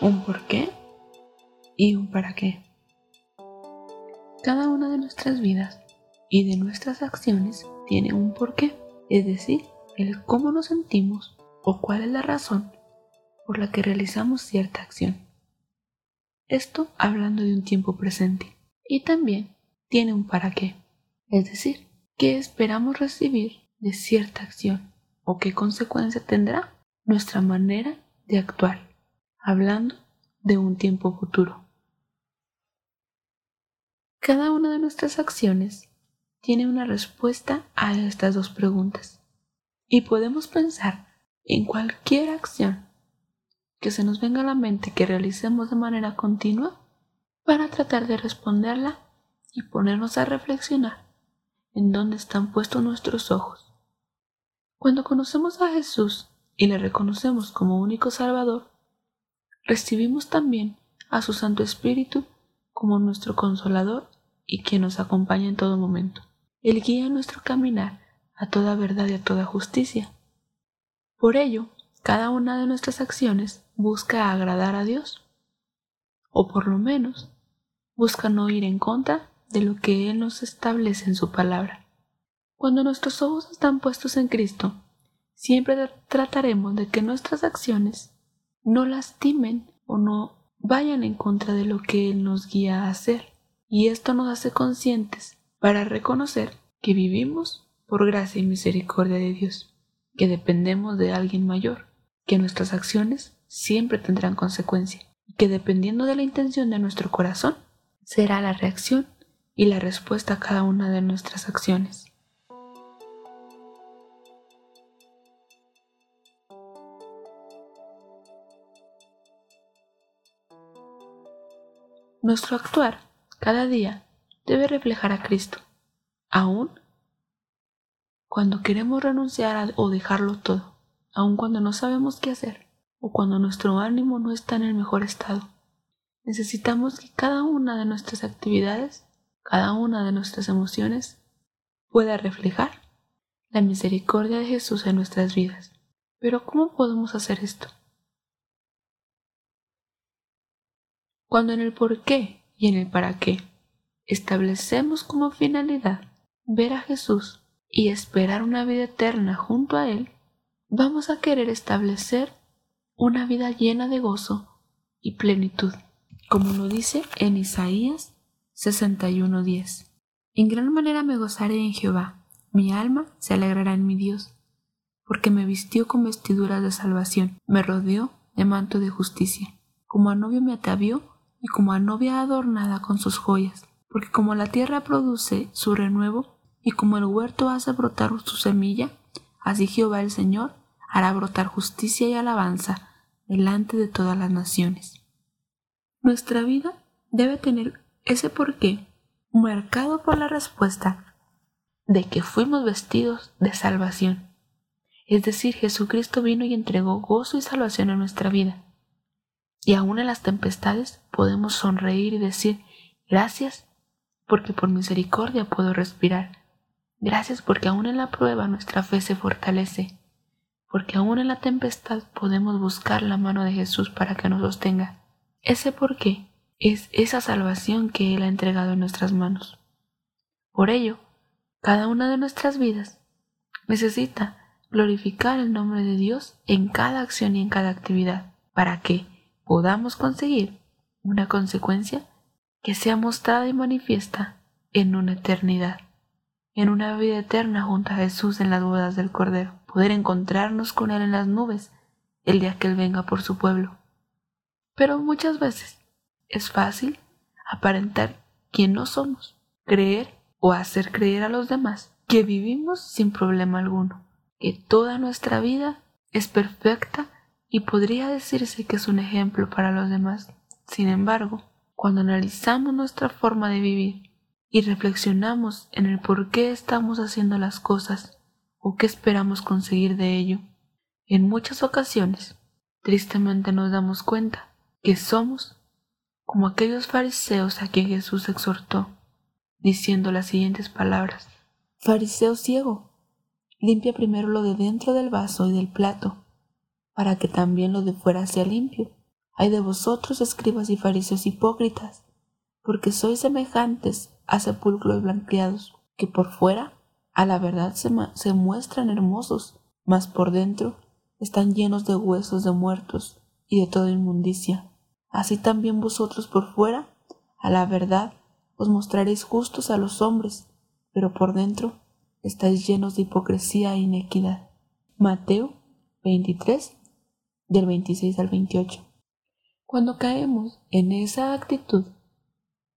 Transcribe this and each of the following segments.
un por qué y un para qué. Cada una de nuestras vidas y de nuestras acciones tiene un por qué, es decir, el cómo nos sentimos o cuál es la razón por la que realizamos cierta acción. Esto hablando de un tiempo presente. Y también tiene un para qué, es decir, qué esperamos recibir de cierta acción o qué consecuencia tendrá nuestra manera de actuar, hablando de un tiempo futuro. Cada una de nuestras acciones tiene una respuesta a estas dos preguntas y podemos pensar en cualquier acción que se nos venga a la mente que realicemos de manera continua para tratar de responderla y ponernos a reflexionar en dónde están puestos nuestros ojos. Cuando conocemos a Jesús y le reconocemos como único Salvador, recibimos también a su Santo Espíritu como nuestro consolador y quien nos acompaña en todo momento. Él guía nuestro caminar a toda verdad y a toda justicia. Por ello, cada una de nuestras acciones busca agradar a Dios, o por lo menos busca no ir en contra de lo que Él nos establece en su palabra. Cuando nuestros ojos están puestos en Cristo, siempre trataremos de que nuestras acciones no lastimen o no vayan en contra de lo que Él nos guía a hacer. Y esto nos hace conscientes para reconocer que vivimos por gracia y misericordia de Dios, que dependemos de alguien mayor, que nuestras acciones siempre tendrán consecuencia y que dependiendo de la intención de nuestro corazón, será la reacción y la respuesta a cada una de nuestras acciones. Nuestro actuar cada día debe reflejar a Cristo, aún cuando queremos renunciar o dejarlo todo, aun cuando no sabemos qué hacer o cuando nuestro ánimo no está en el mejor estado. Necesitamos que cada una de nuestras actividades cada una de nuestras emociones pueda reflejar la misericordia de Jesús en nuestras vidas. Pero ¿cómo podemos hacer esto? Cuando en el por qué y en el para qué establecemos como finalidad ver a Jesús y esperar una vida eterna junto a Él, vamos a querer establecer una vida llena de gozo y plenitud, como lo dice en Isaías 61.10. En gran manera me gozaré en Jehová, mi alma se alegrará en mi Dios, porque me vistió con vestiduras de salvación, me rodeó de manto de justicia, como a novio me atavió y como a novia adornada con sus joyas, porque como la tierra produce su renuevo y como el huerto hace brotar su semilla, así Jehová el Señor hará brotar justicia y alabanza delante de todas las naciones. Nuestra vida debe tener ese porqué, marcado por la respuesta de que fuimos vestidos de salvación. Es decir, Jesucristo vino y entregó gozo y salvación a nuestra vida. Y aún en las tempestades podemos sonreír y decir, gracias porque por misericordia puedo respirar. Gracias porque aún en la prueba nuestra fe se fortalece. Porque aún en la tempestad podemos buscar la mano de Jesús para que nos sostenga. Ese porqué es esa salvación que Él ha entregado en nuestras manos. Por ello, cada una de nuestras vidas necesita glorificar el nombre de Dios en cada acción y en cada actividad, para que podamos conseguir una consecuencia que sea mostrada y manifiesta en una eternidad, en una vida eterna junto a Jesús en las bodas del Cordero, poder encontrarnos con Él en las nubes el día que Él venga por su pueblo. Pero muchas veces es fácil aparentar quien no somos, creer o hacer creer a los demás que vivimos sin problema alguno, que toda nuestra vida es perfecta y podría decirse que es un ejemplo para los demás. Sin embargo, cuando analizamos nuestra forma de vivir y reflexionamos en el por qué estamos haciendo las cosas o qué esperamos conseguir de ello, en muchas ocasiones, tristemente nos damos cuenta que somos como aquellos fariseos a quien Jesús exhortó, diciendo las siguientes palabras. Fariseo ciego, limpia primero lo de dentro del vaso y del plato, para que también lo de fuera sea limpio. Hay de vosotros, escribas y fariseos hipócritas, porque sois semejantes a sepulcros blanqueados, que por fuera a la verdad se, muestran hermosos, mas por dentro están llenos de huesos de muertos y de toda inmundicia. Así también vosotros por fuera, a la verdad, os mostraréis justos a los hombres, pero por dentro estáis llenos de hipocresía e inequidad. Mateo 23, del 26 al 28. Cuando caemos en esa actitud,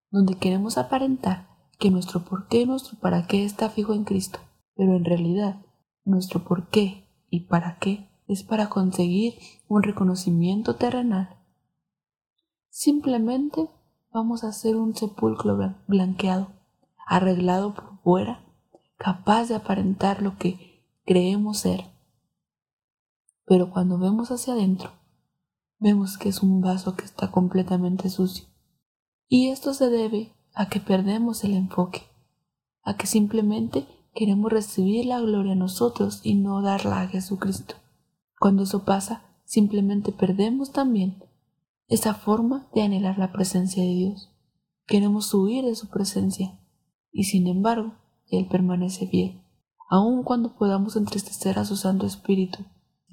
donde queremos aparentar que nuestro por qué y nuestro para qué está fijo en Cristo, pero en realidad nuestro por qué y para qué es para conseguir un reconocimiento terrenal. Simplemente vamos a ser un sepulcro blanqueado, arreglado por fuera, capaz de aparentar lo que creemos ser. Pero cuando vemos hacia adentro, vemos que es un vaso que está completamente sucio. Y esto se debe a que perdemos el enfoque, a que simplemente queremos recibir la gloria a nosotros y no darla a Jesucristo. Cuando eso pasa, simplemente perdemos también esa forma de anhelar la presencia de Dios. Queremos huir de su presencia y sin embargo, Él permanece fiel, aun cuando podamos entristecer a su Santo Espíritu,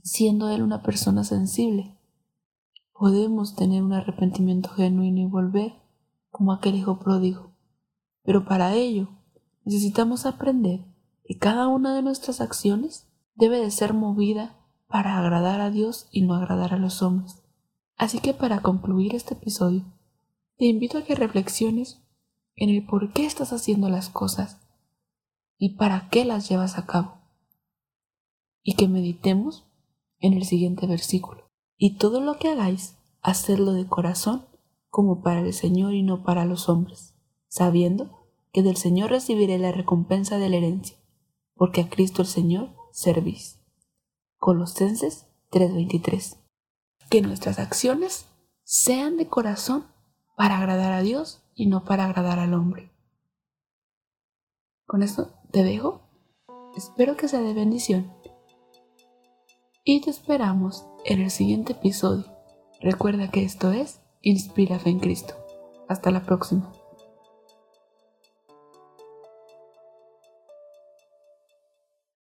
siendo Él una persona sensible. Podemos tener un arrepentimiento genuino y volver como aquel hijo pródigo. Pero para ello necesitamos aprender que cada una de nuestras acciones debe de ser movida para agradar a Dios y no agradar a los hombres. Así que para concluir este episodio, te invito a que reflexiones en el por qué estás haciendo las cosas y para qué las llevas a cabo. Y que meditemos en el siguiente versículo. Y todo lo que hagáis, hacedlo de corazón como para el Señor y no para los hombres, sabiendo que del Señor recibiré la recompensa de la herencia, porque a Cristo el Señor servís. Colosenses 3:23. Que nuestras acciones sean de corazón para agradar a Dios y no para agradar al hombre. Con esto te dejo. Espero que sea de bendición. Y te esperamos en el siguiente episodio. Recuerda que esto es Inspira Fe en Cristo. Hasta la próxima.